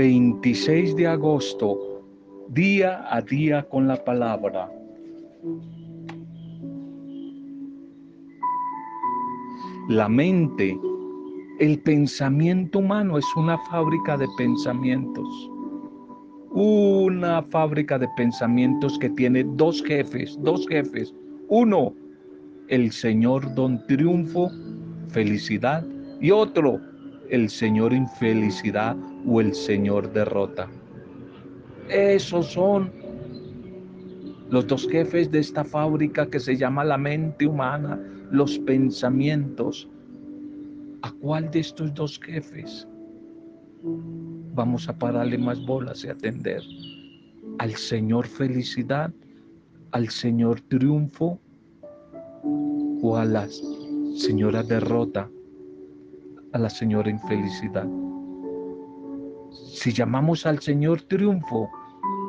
26 de agosto, día a día con la palabra. La mente, el pensamiento humano es una fábrica de pensamientos. Una fábrica de pensamientos que tiene dos jefes, dos jefes. Uno, el Señor Don Triunfo, felicidad. Y otro, el Señor infelicidad o el Señor derrota. Esos son los dos jefes de esta fábrica que se llama la mente humana, los pensamientos. ¿A cuál de estos dos jefes vamos a pararle más bolas y atender? ¿Al Señor felicidad? ¿Al Señor triunfo? ¿O a la Señora derrota? ¿A la Señora infelicidad? Si llamamos al Señor triunfo,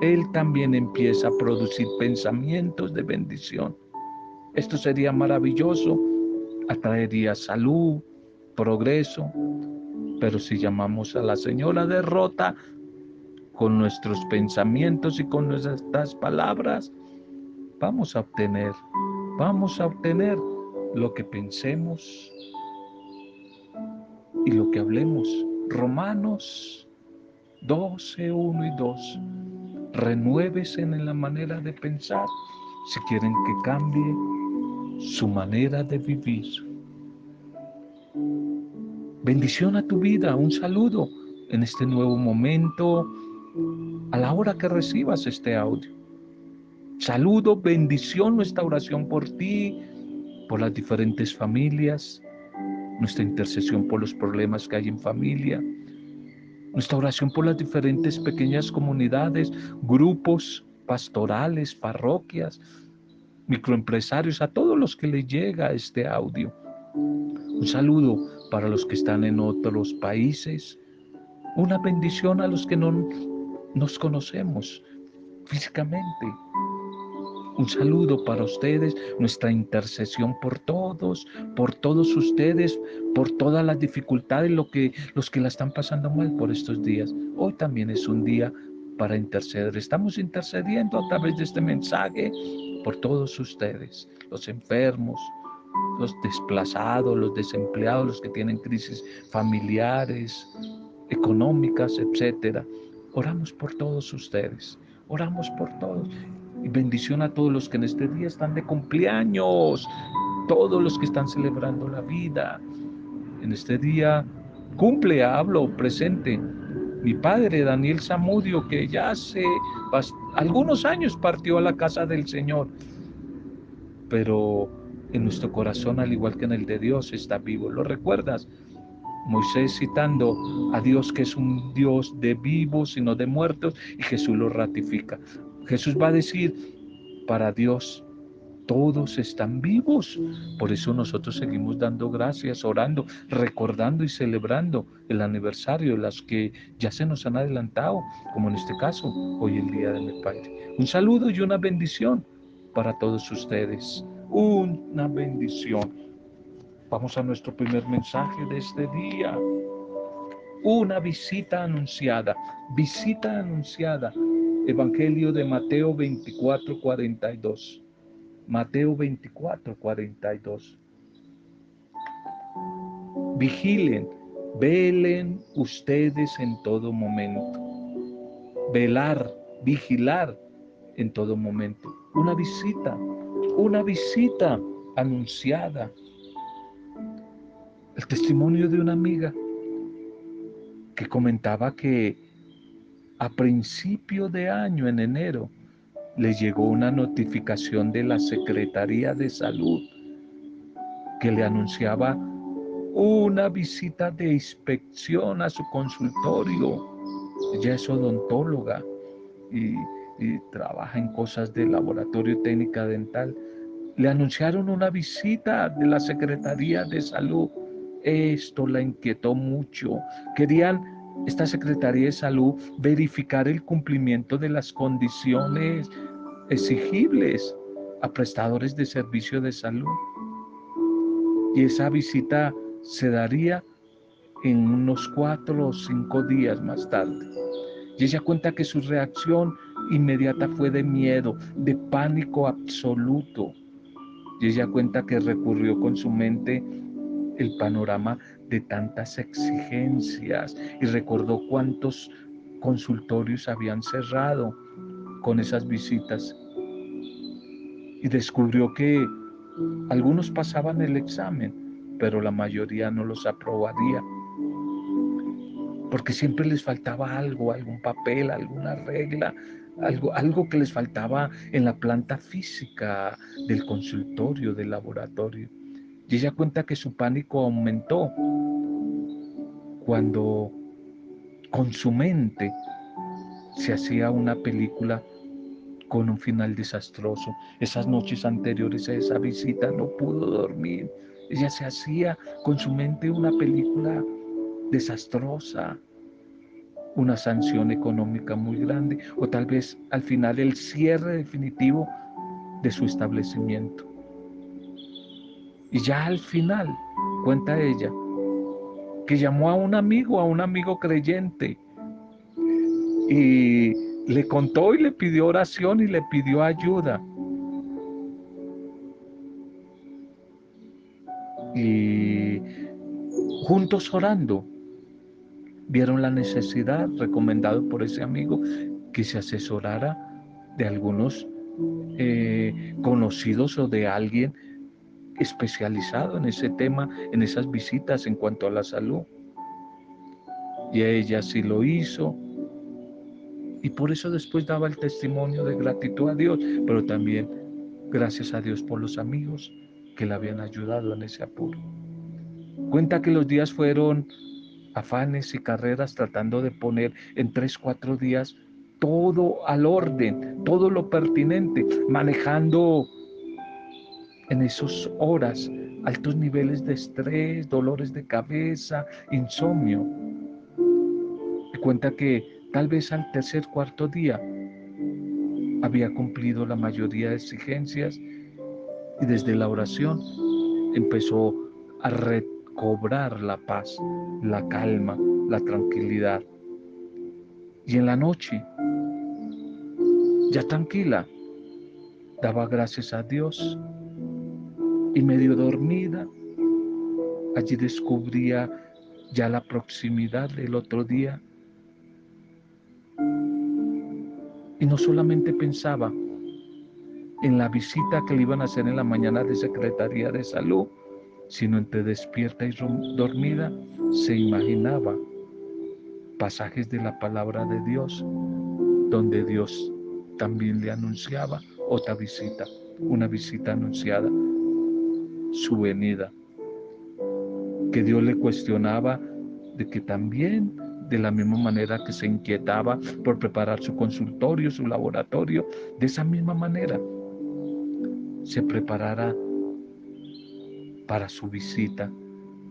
Él también empieza a producir pensamientos de bendición. Esto sería maravilloso, atraería salud, progreso, pero si llamamos a la Señora derrota con nuestros pensamientos y con nuestras palabras, vamos a obtener, vamos a obtener lo que pensemos y lo que hablemos. Romanos 12, 1 y 2. Renuévese en la manera de pensar si quieren que cambie su manera de vivir. Bendición a tu vida, un saludo en este nuevo momento, a la hora que recibas este audio. Saludo, bendición, nuestra oración por ti, por las diferentes familias, nuestra intercesión por los problemas que hay en familia, nuestra oración por las diferentes pequeñas comunidades, grupos pastorales, parroquias, microempresarios, a todos los que les llega este audio. Un saludo para los que están en otros países. Una bendición a los que no nos conocemos físicamente. Un saludo para ustedes, nuestra intercesión por todos, por todos ustedes, por todas las dificultades, lo que, los que la están pasando mal por estos días. Hoy también es un día para interceder. Estamos intercediendo a través de este mensaje por todos ustedes, los enfermos, los desplazados, los desempleados, los que tienen crisis familiares, económicas, etcétera. Oramos por todos ustedes, oramos por todos. Y bendición a todos los que en este día están de cumpleaños, todos los que están celebrando la vida. En este día cumple, hablo, presente. Mi padre, Daniel Zamudio, que ya hace algunos años partió a la casa del Señor, pero en nuestro corazón, al igual que en el de Dios, está vivo. ¿Lo recuerdas? Moisés citando a Dios que es un Dios de vivos y no de muertos, y Jesús lo ratifica. Jesús va a decir, para Dios todos están vivos. Por eso nosotros seguimos dando gracias, orando, recordando y celebrando el aniversario de las que ya se nos han adelantado, como en este caso, hoy el Día de mi Padre. Un saludo y una bendición para todos ustedes una bendición. Vamos a nuestro primer mensaje de este día. Una visita anunciada, visita anunciada. Evangelio de Mateo 24, 42. Mateo 24, 42. Vigilen, velen ustedes en todo momento. Velar, vigilar en todo momento. Una visita una visita anunciada. El testimonio de una amiga que comentaba que a principio de año, en enero, le llegó una notificación de la Secretaría de Salud que le anunciaba una visita de inspección a su consultorio. Ella es odontóloga y y trabaja en cosas de laboratorio técnica dental, le anunciaron una visita de la Secretaría de Salud. Esto la inquietó mucho. Querían esta Secretaría de Salud verificar el cumplimiento de las condiciones exigibles a prestadores de servicio de salud. Y esa visita se daría en unos cuatro o cinco días más tarde. Y ella cuenta que su reacción inmediata fue de miedo, de pánico absoluto. Y ella cuenta que recurrió con su mente el panorama de tantas exigencias y recordó cuántos consultorios habían cerrado con esas visitas. Y descubrió que algunos pasaban el examen, pero la mayoría no los aprobaría. Porque siempre les faltaba algo, algún papel, alguna regla, algo, algo que les faltaba en la planta física del consultorio, del laboratorio. Y ella cuenta que su pánico aumentó cuando con su mente se hacía una película con un final desastroso. Esas noches anteriores a esa visita no pudo dormir. Ella se hacía con su mente una película desastrosa, una sanción económica muy grande o tal vez al final el cierre definitivo de su establecimiento. Y ya al final, cuenta ella, que llamó a un amigo, a un amigo creyente, y le contó y le pidió oración y le pidió ayuda. Y juntos orando, vieron la necesidad, recomendado por ese amigo, que se asesorara de algunos eh, conocidos o de alguien especializado en ese tema, en esas visitas en cuanto a la salud. Y ella sí lo hizo. Y por eso después daba el testimonio de gratitud a Dios, pero también gracias a Dios por los amigos que le habían ayudado en ese apuro. Cuenta que los días fueron afanes y carreras tratando de poner en tres, cuatro días todo al orden, todo lo pertinente, manejando en esas horas altos niveles de estrés, dolores de cabeza, insomnio. Me cuenta que tal vez al tercer, cuarto día había cumplido la mayoría de exigencias y desde la oración empezó a recobrar la paz, la calma, la tranquilidad. Y en la noche, ya tranquila, daba gracias a Dios y medio dormida, allí descubría ya la proximidad del otro día. Y no solamente pensaba en la visita que le iban a hacer en la mañana de Secretaría de Salud, sino entre despierta y dormida se imaginaba pasajes de la palabra de Dios, donde Dios también le anunciaba otra visita, una visita anunciada su venida. Que Dios le cuestionaba de que también, de la misma manera que se inquietaba por preparar su consultorio, su laboratorio, de esa misma manera se preparara para su visita,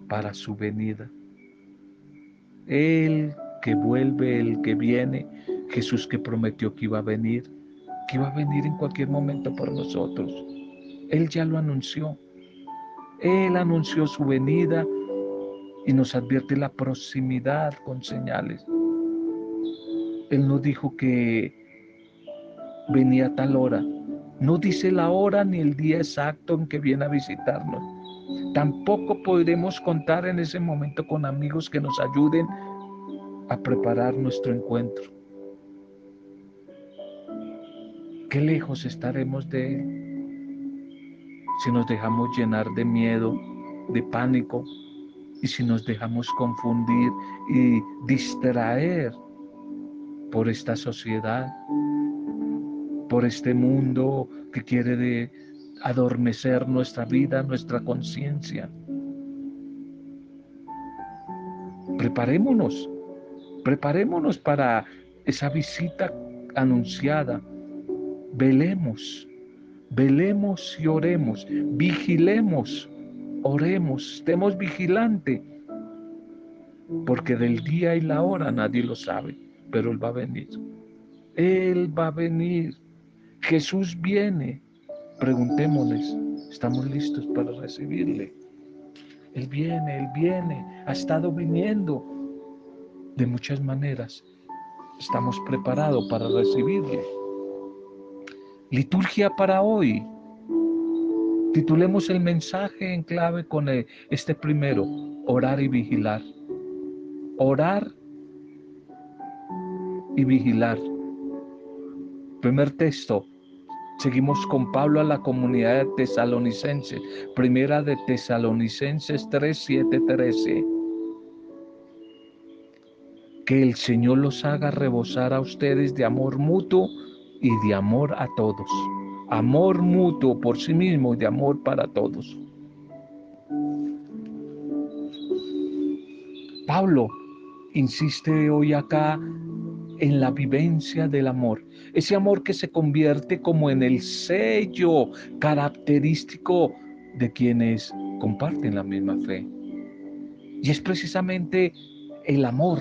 para su venida. El que vuelve, el que viene, Jesús que prometió que iba a venir, que iba a venir en cualquier momento por nosotros. Él ya lo anunció. Él anunció su venida y nos advierte la proximidad con señales. Él no dijo que venía a tal hora. No dice la hora ni el día exacto en que viene a visitarnos. Tampoco podremos contar en ese momento con amigos que nos ayuden a preparar nuestro encuentro. Qué lejos estaremos de Él si nos dejamos llenar de miedo, de pánico, y si nos dejamos confundir y distraer por esta sociedad, por este mundo que quiere de adormecer nuestra vida, nuestra conciencia. Preparémonos, preparémonos para esa visita anunciada. Velemos velemos y oremos, vigilemos, oremos, estemos vigilantes, porque del día y la hora nadie lo sabe, pero Él va a venir. Él va a venir. Jesús viene. Preguntémosles, ¿estamos listos para recibirle? Él viene, Él viene, ha estado viniendo de muchas maneras, estamos preparados para recibirlo. Liturgia para hoy. Titulemos el mensaje en clave con este primero, orar y vigilar. Orar y vigilar. Primer texto, Seguimos con Pablo a la comunidad de tesalonicenses. Primera de Tesalonicenses 3, 7, 13. Que el Señor los haga rebosar a ustedes de amor mutuo y de amor a todos. Amor mutuo por sí mismo y de amor para todos. Pablo insiste hoy acá en la vivencia del amor. Ese amor que se convierte como en el sello característico de quienes comparten la misma fe. Y es precisamente el amor,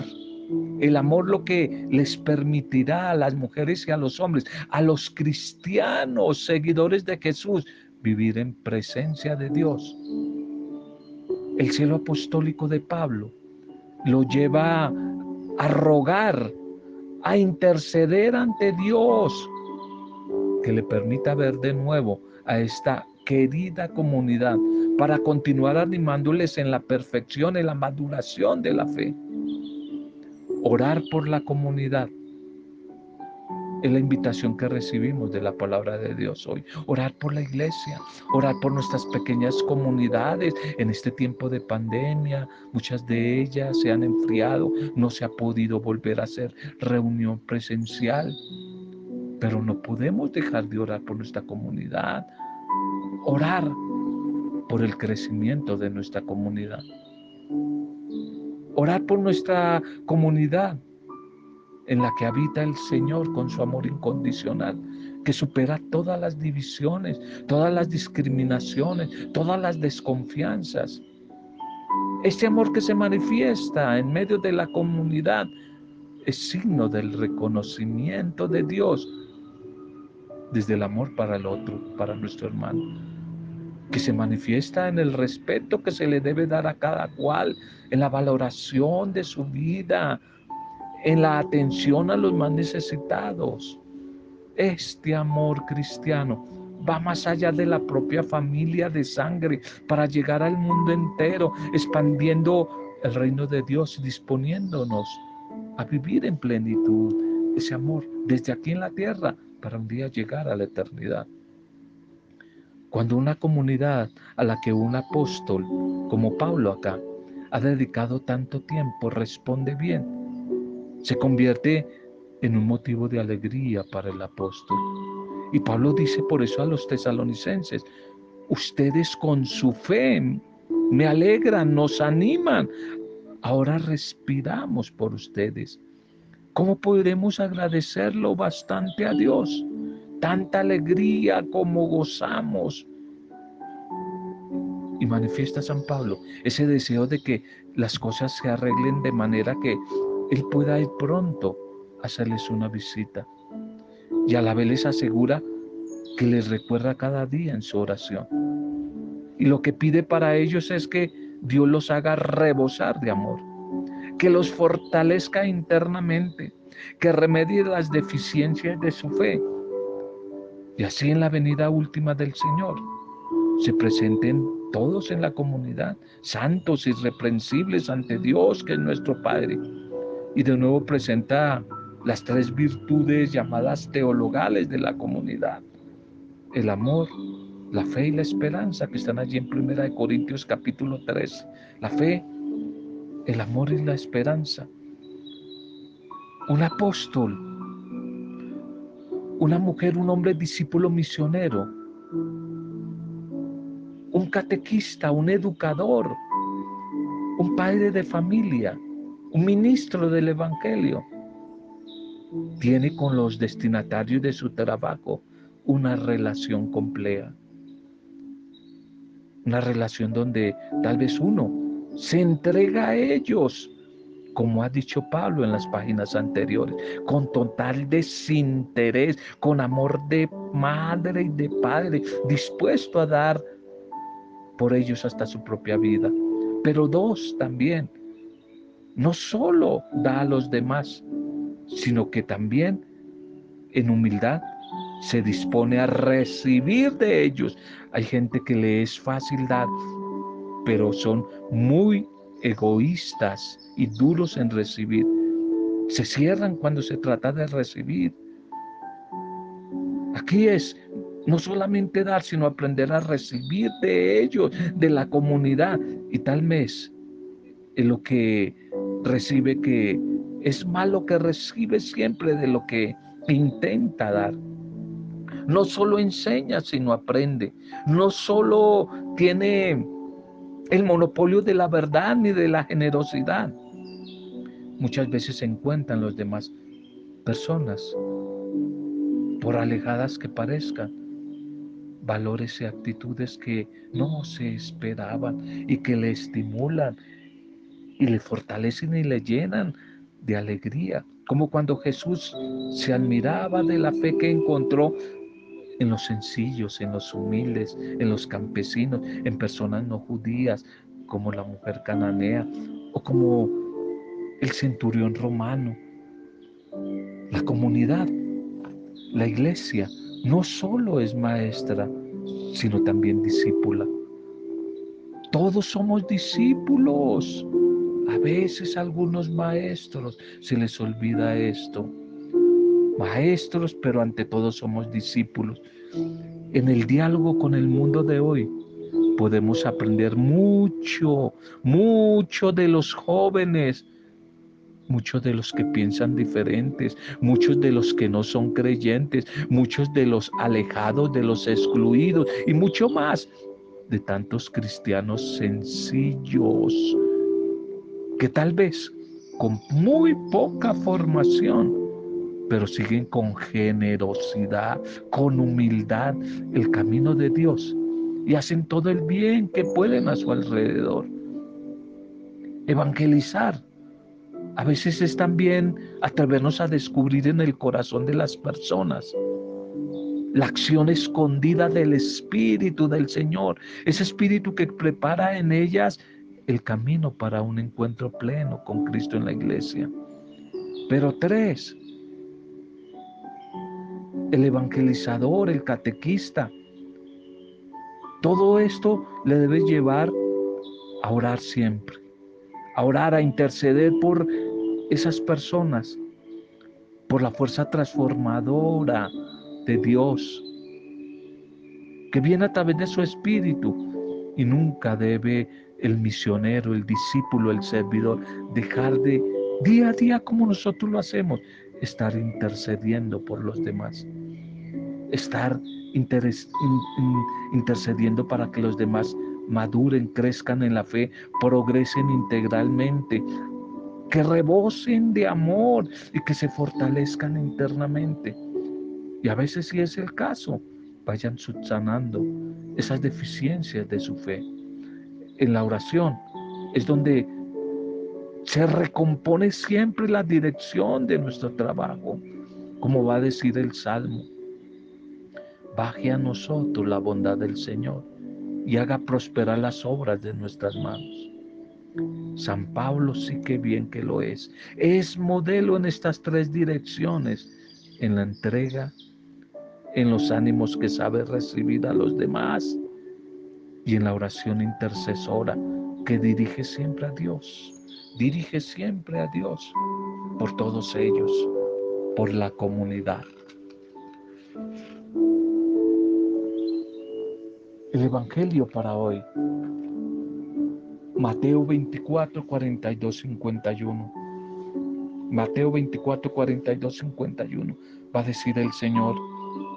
el amor lo que les permitirá a las mujeres y a los hombres, a los cristianos, seguidores de Jesús, vivir en presencia de Dios. El cielo apostólico de Pablo lo lleva a rogar a interceder ante Dios, que le permita ver de nuevo a esta querida comunidad para continuar animándoles en la perfección, en la maduración de la fe. Orar por la comunidad, es la invitación que recibimos de la palabra de Dios hoy. Orar por la iglesia, orar por nuestras pequeñas comunidades en este tiempo de pandemia. Muchas de ellas se han enfriado, no se ha podido volver a hacer reunión presencial. Pero no podemos dejar de orar por nuestra comunidad. Orar por el crecimiento de nuestra comunidad. Orar por nuestra comunidad en la que habita el Señor con su amor incondicional, que supera todas las divisiones, todas las discriminaciones, todas las desconfianzas. Este amor que se manifiesta en medio de la comunidad es signo del reconocimiento de Dios desde el amor para el otro, para nuestro hermano, que se manifiesta en el respeto que se le debe dar a cada cual, en la valoración de su vida, en la atención a los más necesitados. Este amor cristiano va más allá de la propia familia de sangre para llegar al mundo entero, expandiendo el reino de Dios y disponiéndonos a vivir en plenitud ese amor desde aquí en la tierra para un día llegar a la eternidad. Cuando una comunidad a la que un apóstol como Pablo acá ha dedicado tanto tiempo responde bien, se convierte en un motivo de alegría para el apóstol. Y Pablo dice por eso a los tesalonicenses, ustedes con su fe me alegran, nos animan. Ahora respiramos por ustedes. ¿Cómo podremos agradecerlo bastante a Dios? Tanta alegría como gozamos. Y manifiesta San Pablo ese deseo de que las cosas se arreglen de manera que él pueda ir pronto a hacerles una visita. Y a la vez les asegura que les recuerda cada día en su oración. Y lo que pide para ellos es que Dios los haga rebosar de amor, que los fortalezca internamente, que remedie las deficiencias de su fe. Y así en la venida última del Señor se presenten todos en la comunidad, santos, irreprensibles ante Dios, que es nuestro Padre y de nuevo presenta las tres virtudes llamadas teologales de la comunidad. El amor, la fe y la esperanza que están allí en Primera de Corintios capítulo 3. La fe, el amor y la esperanza. Un apóstol, una mujer, un hombre discípulo misionero, un catequista, un educador, un padre de familia, un ministro del Evangelio tiene con los destinatarios de su trabajo una relación compleja. Una relación donde tal vez uno se entrega a ellos, como ha dicho Pablo en las páginas anteriores, con total desinterés, con amor de madre y de padre, dispuesto a dar por ellos hasta su propia vida. Pero dos también, no solo da a los demás, sino que también en humildad se dispone a recibir de ellos. Hay gente que le es fácil dar, pero son muy egoístas y duros en recibir. Se cierran cuando se trata de recibir. Aquí es no solamente dar, sino aprender a recibir de ellos, de la comunidad. Y tal vez lo que recibe que es malo que recibe siempre de lo que intenta dar. No solo enseña, sino aprende. No solo tiene el monopolio de la verdad ni de la generosidad. Muchas veces se encuentran los demás personas, por alejadas que parezcan, valores y actitudes que no se esperaban y que le estimulan y le fortalecen y le llenan de alegría, como cuando Jesús se admiraba de la fe que encontró en los sencillos, en los humildes, en los campesinos, en personas no judías, como la mujer cananea o como el centurión romano. La comunidad, la iglesia, no solo es maestra, sino también discípula. Todos somos discípulos. A veces a algunos maestros se les olvida esto. Maestros, pero ante todo somos discípulos. En el diálogo con el mundo de hoy podemos aprender mucho, mucho de los jóvenes, muchos de los que piensan diferentes, muchos de los que no son creyentes, muchos de los alejados, de los excluidos y mucho más de tantos cristianos sencillos que tal vez con muy poca formación, pero siguen con generosidad, con humildad el camino de Dios y hacen todo el bien que pueden a su alrededor. Evangelizar a veces es también atrevernos a descubrir en el corazón de las personas la acción escondida del Espíritu del Señor, ese Espíritu que prepara en ellas el camino para un encuentro pleno con Cristo en la iglesia. Pero tres, el evangelizador, el catequista, todo esto le debe llevar a orar siempre, a orar, a interceder por esas personas, por la fuerza transformadora de Dios, que viene a través de su espíritu y nunca debe el misionero, el discípulo, el servidor, dejar de día a día como nosotros lo hacemos, estar intercediendo por los demás, estar intercediendo para que los demás maduren, crezcan en la fe, progresen integralmente, que rebosen de amor y que se fortalezcan internamente. Y a veces si es el caso, vayan subsanando esas deficiencias de su fe en la oración es donde se recompone siempre la dirección de nuestro trabajo, como va a decir el Salmo. Baje a nosotros la bondad del Señor y haga prosperar las obras de nuestras manos. San Pablo sí que bien que lo es. Es modelo en estas tres direcciones, en la entrega, en los ánimos que sabe recibir a los demás y en la oración intercesora que dirige siempre a Dios, dirige siempre a Dios por todos ellos, por la comunidad. El Evangelio para hoy, Mateo 24, 42, 51. Mateo 24, 42, 51. Va a decir el Señor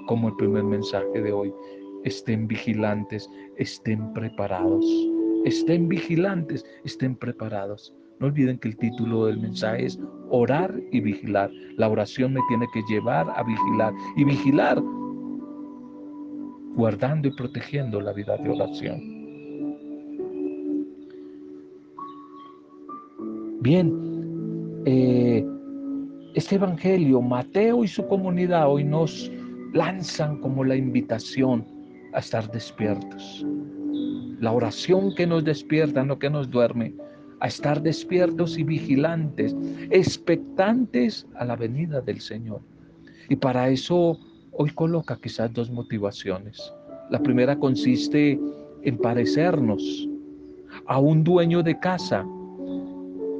como el primer mensaje de hoy estén vigilantes, estén preparados. Estén vigilantes, estén preparados. No olviden que el título del mensaje es orar y vigilar. La oración me tiene que llevar a vigilar y vigilar guardando y protegiendo la vida de oración. Bien, eh, este Evangelio, Mateo y su comunidad hoy nos lanzan como la invitación a estar despiertos. La oración que nos despierta, no que nos duerme, a estar despiertos y vigilantes, expectantes a la venida del Señor. Y para eso hoy coloca quizás dos motivaciones. La primera consiste en parecernos a un dueño de casa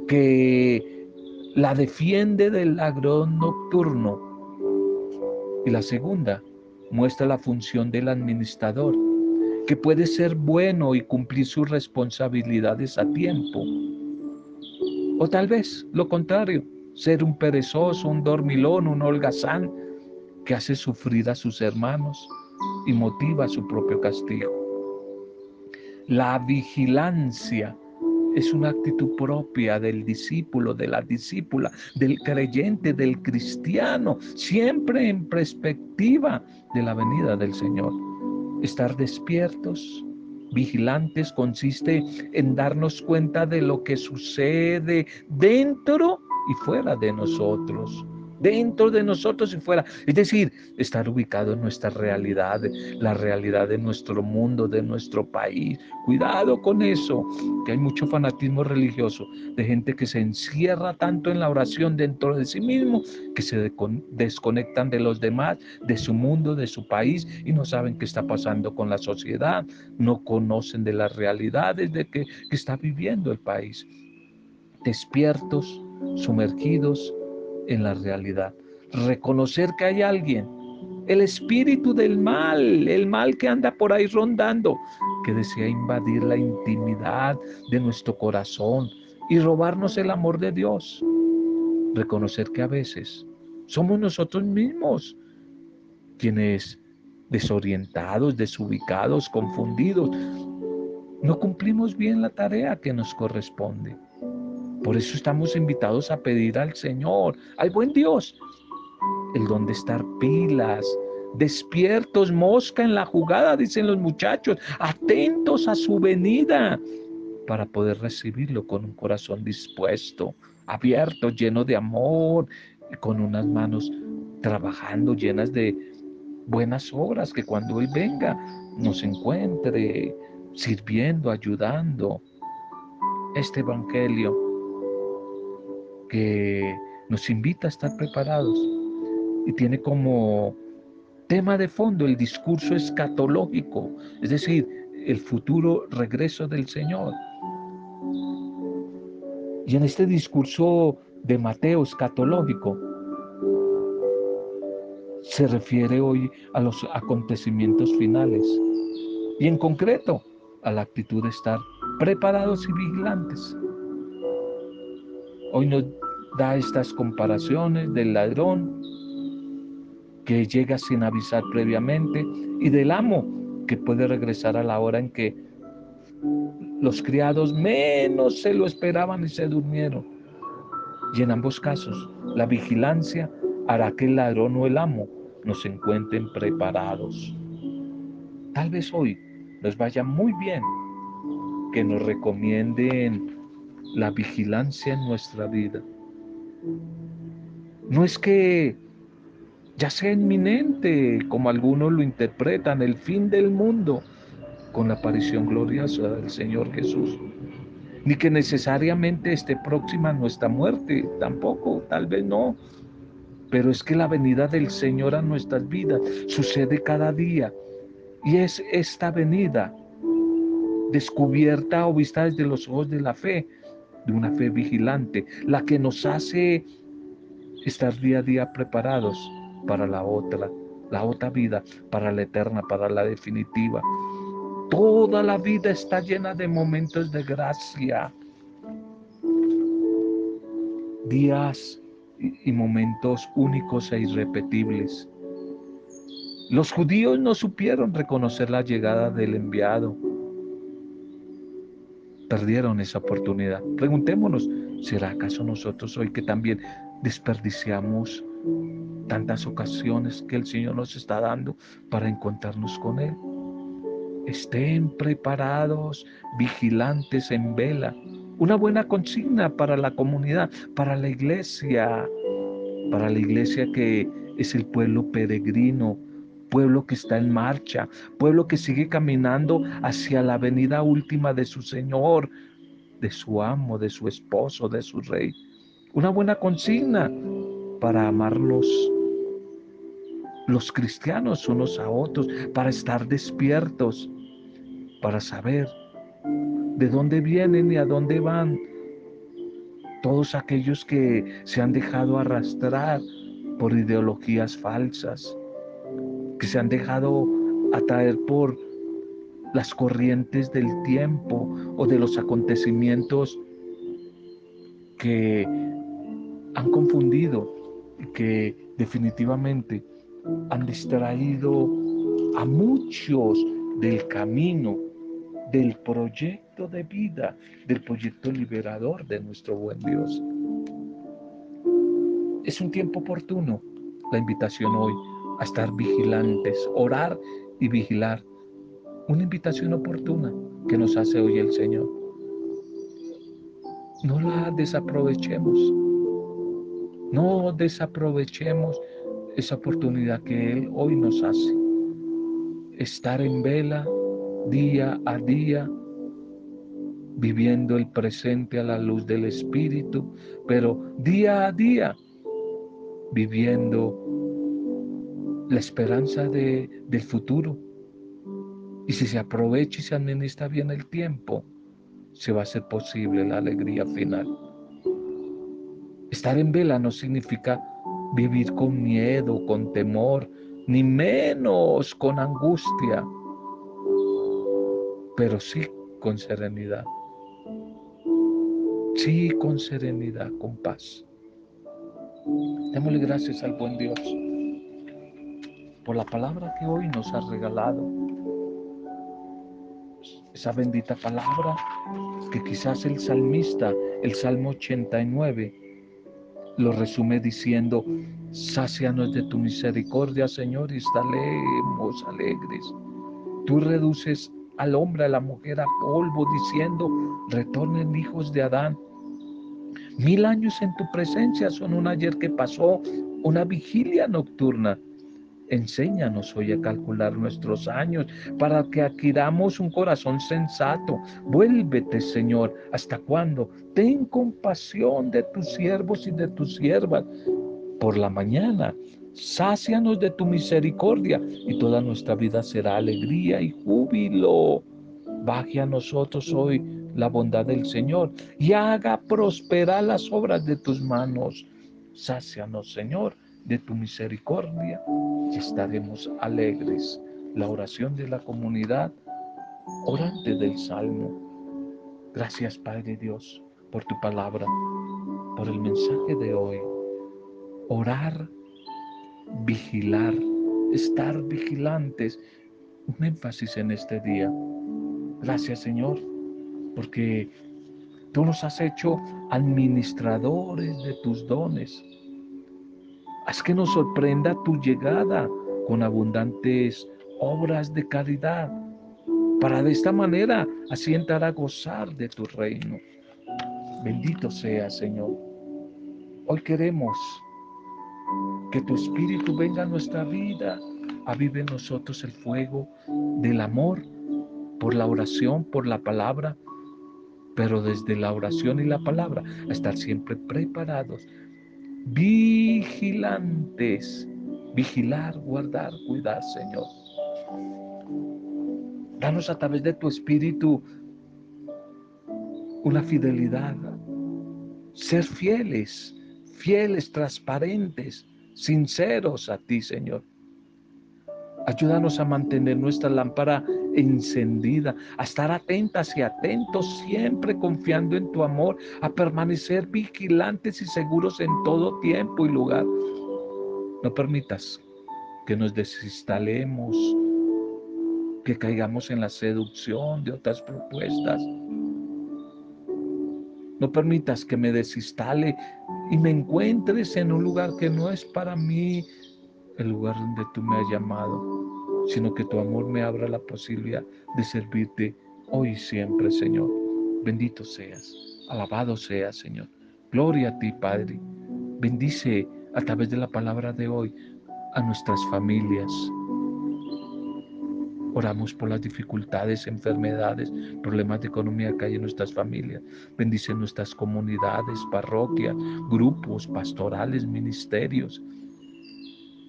que la defiende del ladrón nocturno. Y la segunda muestra la función del administrador, que puede ser bueno y cumplir sus responsabilidades a tiempo. O tal vez lo contrario, ser un perezoso, un dormilón, un holgazán que hace sufrir a sus hermanos y motiva su propio castigo. La vigilancia es una actitud propia del discípulo, de la discípula, del creyente, del cristiano, siempre en perspectiva de la venida del Señor. Estar despiertos, vigilantes, consiste en darnos cuenta de lo que sucede dentro y fuera de nosotros dentro de nosotros y fuera. Es decir, estar ubicado en nuestra realidad, la realidad de nuestro mundo, de nuestro país. Cuidado con eso, que hay mucho fanatismo religioso, de gente que se encierra tanto en la oración dentro de sí mismo, que se desconectan de los demás, de su mundo, de su país, y no saben qué está pasando con la sociedad, no conocen de las realidades de que, que está viviendo el país. Despiertos, sumergidos en la realidad. Reconocer que hay alguien, el espíritu del mal, el mal que anda por ahí rondando, que desea invadir la intimidad de nuestro corazón y robarnos el amor de Dios. Reconocer que a veces somos nosotros mismos quienes desorientados, desubicados, confundidos, no cumplimos bien la tarea que nos corresponde. Por eso estamos invitados a pedir al Señor, al buen Dios, el don de estar pilas, despiertos, mosca en la jugada, dicen los muchachos, atentos a su venida, para poder recibirlo con un corazón dispuesto, abierto, lleno de amor, con unas manos trabajando llenas de buenas obras, que cuando Él venga nos encuentre sirviendo, ayudando. Este Evangelio que nos invita a estar preparados y tiene como tema de fondo el discurso escatológico, es decir, el futuro regreso del Señor. Y en este discurso de Mateo escatológico se refiere hoy a los acontecimientos finales y en concreto a la actitud de estar preparados y vigilantes. Hoy nos da estas comparaciones del ladrón que llega sin avisar previamente y del amo que puede regresar a la hora en que los criados menos se lo esperaban y se durmieron. Y en ambos casos, la vigilancia hará que el ladrón o el amo nos encuentren preparados. Tal vez hoy nos vaya muy bien que nos recomienden la vigilancia en nuestra vida. No es que ya sea inminente, como algunos lo interpretan, el fin del mundo con la aparición gloriosa del Señor Jesús, ni que necesariamente esté próxima nuestra muerte, tampoco, tal vez no, pero es que la venida del Señor a nuestras vidas sucede cada día. Y es esta venida descubierta o vista desde los ojos de la fe, de una fe vigilante, la que nos hace estar día a día preparados para la otra, la otra vida, para la eterna, para la definitiva. Toda la vida está llena de momentos de gracia, días y momentos únicos e irrepetibles. Los judíos no supieron reconocer la llegada del enviado perdieron esa oportunidad. Preguntémonos, ¿será acaso nosotros hoy que también desperdiciamos tantas ocasiones que el Señor nos está dando para encontrarnos con Él? Estén preparados, vigilantes en vela. Una buena consigna para la comunidad, para la iglesia, para la iglesia que es el pueblo peregrino pueblo que está en marcha, pueblo que sigue caminando hacia la venida última de su Señor, de su amo, de su esposo, de su rey. Una buena consigna para amarnos los cristianos unos a otros, para estar despiertos, para saber de dónde vienen y a dónde van todos aquellos que se han dejado arrastrar por ideologías falsas, se han dejado atraer por las corrientes del tiempo o de los acontecimientos que han confundido y que definitivamente han distraído a muchos del camino, del proyecto de vida, del proyecto liberador de nuestro buen Dios. Es un tiempo oportuno la invitación hoy a estar vigilantes, orar y vigilar. Una invitación oportuna que nos hace hoy el Señor. No la desaprovechemos. No desaprovechemos esa oportunidad que Él hoy nos hace. Estar en vela día a día, viviendo el presente a la luz del Espíritu, pero día a día viviendo la esperanza de, del futuro. Y si se aprovecha y se administra bien el tiempo, se va a hacer posible la alegría final. Estar en vela no significa vivir con miedo, con temor, ni menos con angustia, pero sí con serenidad. Sí, con serenidad, con paz. Démosle gracias al buen Dios por la palabra que hoy nos ha regalado. Esa bendita palabra que quizás el salmista, el Salmo 89, lo resume diciendo, sácianos de tu misericordia, Señor, y estaremos alegres. Tú reduces al hombre, a la mujer a polvo, diciendo, retornen hijos de Adán. Mil años en tu presencia son un ayer que pasó, una vigilia nocturna. Enséñanos hoy a calcular nuestros años para que adquiramos un corazón sensato. Vuélvete, Señor. ¿Hasta cuándo? Ten compasión de tus siervos y de tus siervas. Por la mañana, sácianos de tu misericordia y toda nuestra vida será alegría y júbilo. Baje a nosotros hoy la bondad del Señor y haga prosperar las obras de tus manos. Sácianos, Señor, de tu misericordia y estaremos alegres. La oración de la comunidad orante del Salmo. Gracias, Padre Dios, por tu palabra, por el mensaje de hoy. Orar, vigilar, estar vigilantes. Un énfasis en este día. Gracias, Señor, porque tú nos has hecho administradores de tus dones Haz que nos sorprenda tu llegada con abundantes obras de caridad, para de esta manera así entrar a gozar de tu reino. Bendito sea, Señor. Hoy queremos que tu Espíritu venga a nuestra vida, avive en nosotros el fuego del amor por la oración, por la palabra, pero desde la oración y la palabra a estar siempre preparados vigilantes. Vigilar, guardar, cuidar, Señor. Danos a través de tu Espíritu una fidelidad. Ser fieles, fieles, transparentes, sinceros a ti, Señor. Ayúdanos a mantener nuestra lámpara encendida, a estar atentas y atentos, siempre confiando en tu amor, a permanecer vigilantes y seguros en todo tiempo y lugar. No permitas que nos desinstalemos, que caigamos en la seducción de otras propuestas. No permitas que me desinstale y me encuentres en un lugar que no es para mí el lugar donde tú me has llamado sino que tu amor me abra la posibilidad de servirte hoy y siempre, Señor. Bendito seas, alabado seas, Señor. Gloria a ti, Padre. Bendice a través de la palabra de hoy a nuestras familias. Oramos por las dificultades, enfermedades, problemas de economía que hay en nuestras familias. Bendice nuestras comunidades, parroquias, grupos, pastorales, ministerios.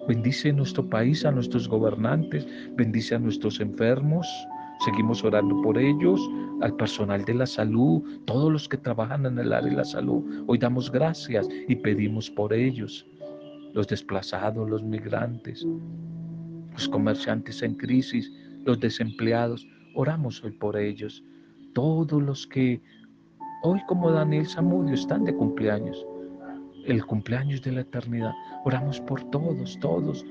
Bendice nuestro país, a nuestros gobernantes, bendice a nuestros enfermos. Seguimos orando por ellos, al personal de la salud, todos los que trabajan en el área de la salud. Hoy damos gracias y pedimos por ellos, los desplazados, los migrantes, los comerciantes en crisis, los desempleados. Oramos hoy por ellos. Todos los que hoy como Daniel Zamudio están de cumpleaños. El cumpleaños de la eternidad. Oramos por todos, todos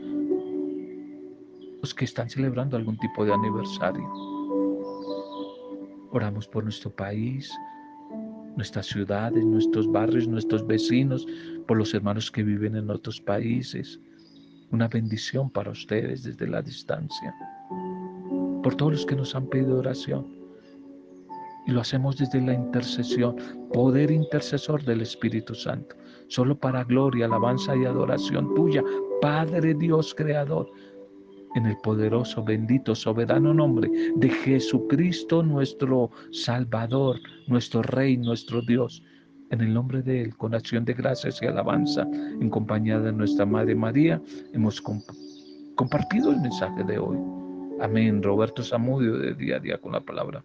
los que están celebrando algún tipo de aniversario. Oramos por nuestro país, nuestras ciudades, nuestros barrios, nuestros vecinos, por los hermanos que viven en otros países. Una bendición para ustedes desde la distancia por todos los que nos han pedido oración. Y lo hacemos desde la intercesión, poder intercesor del Espíritu Santo, solo para gloria, alabanza y adoración tuya, Padre Dios Creador, en el poderoso, bendito, soberano nombre de Jesucristo nuestro Salvador, nuestro Rey, nuestro Dios. En el nombre de Él, con acción de gracias y alabanza, en compañía de nuestra Madre María, hemos compartido el mensaje de hoy. Amén. Roberto Zamudio de día a día con la palabra.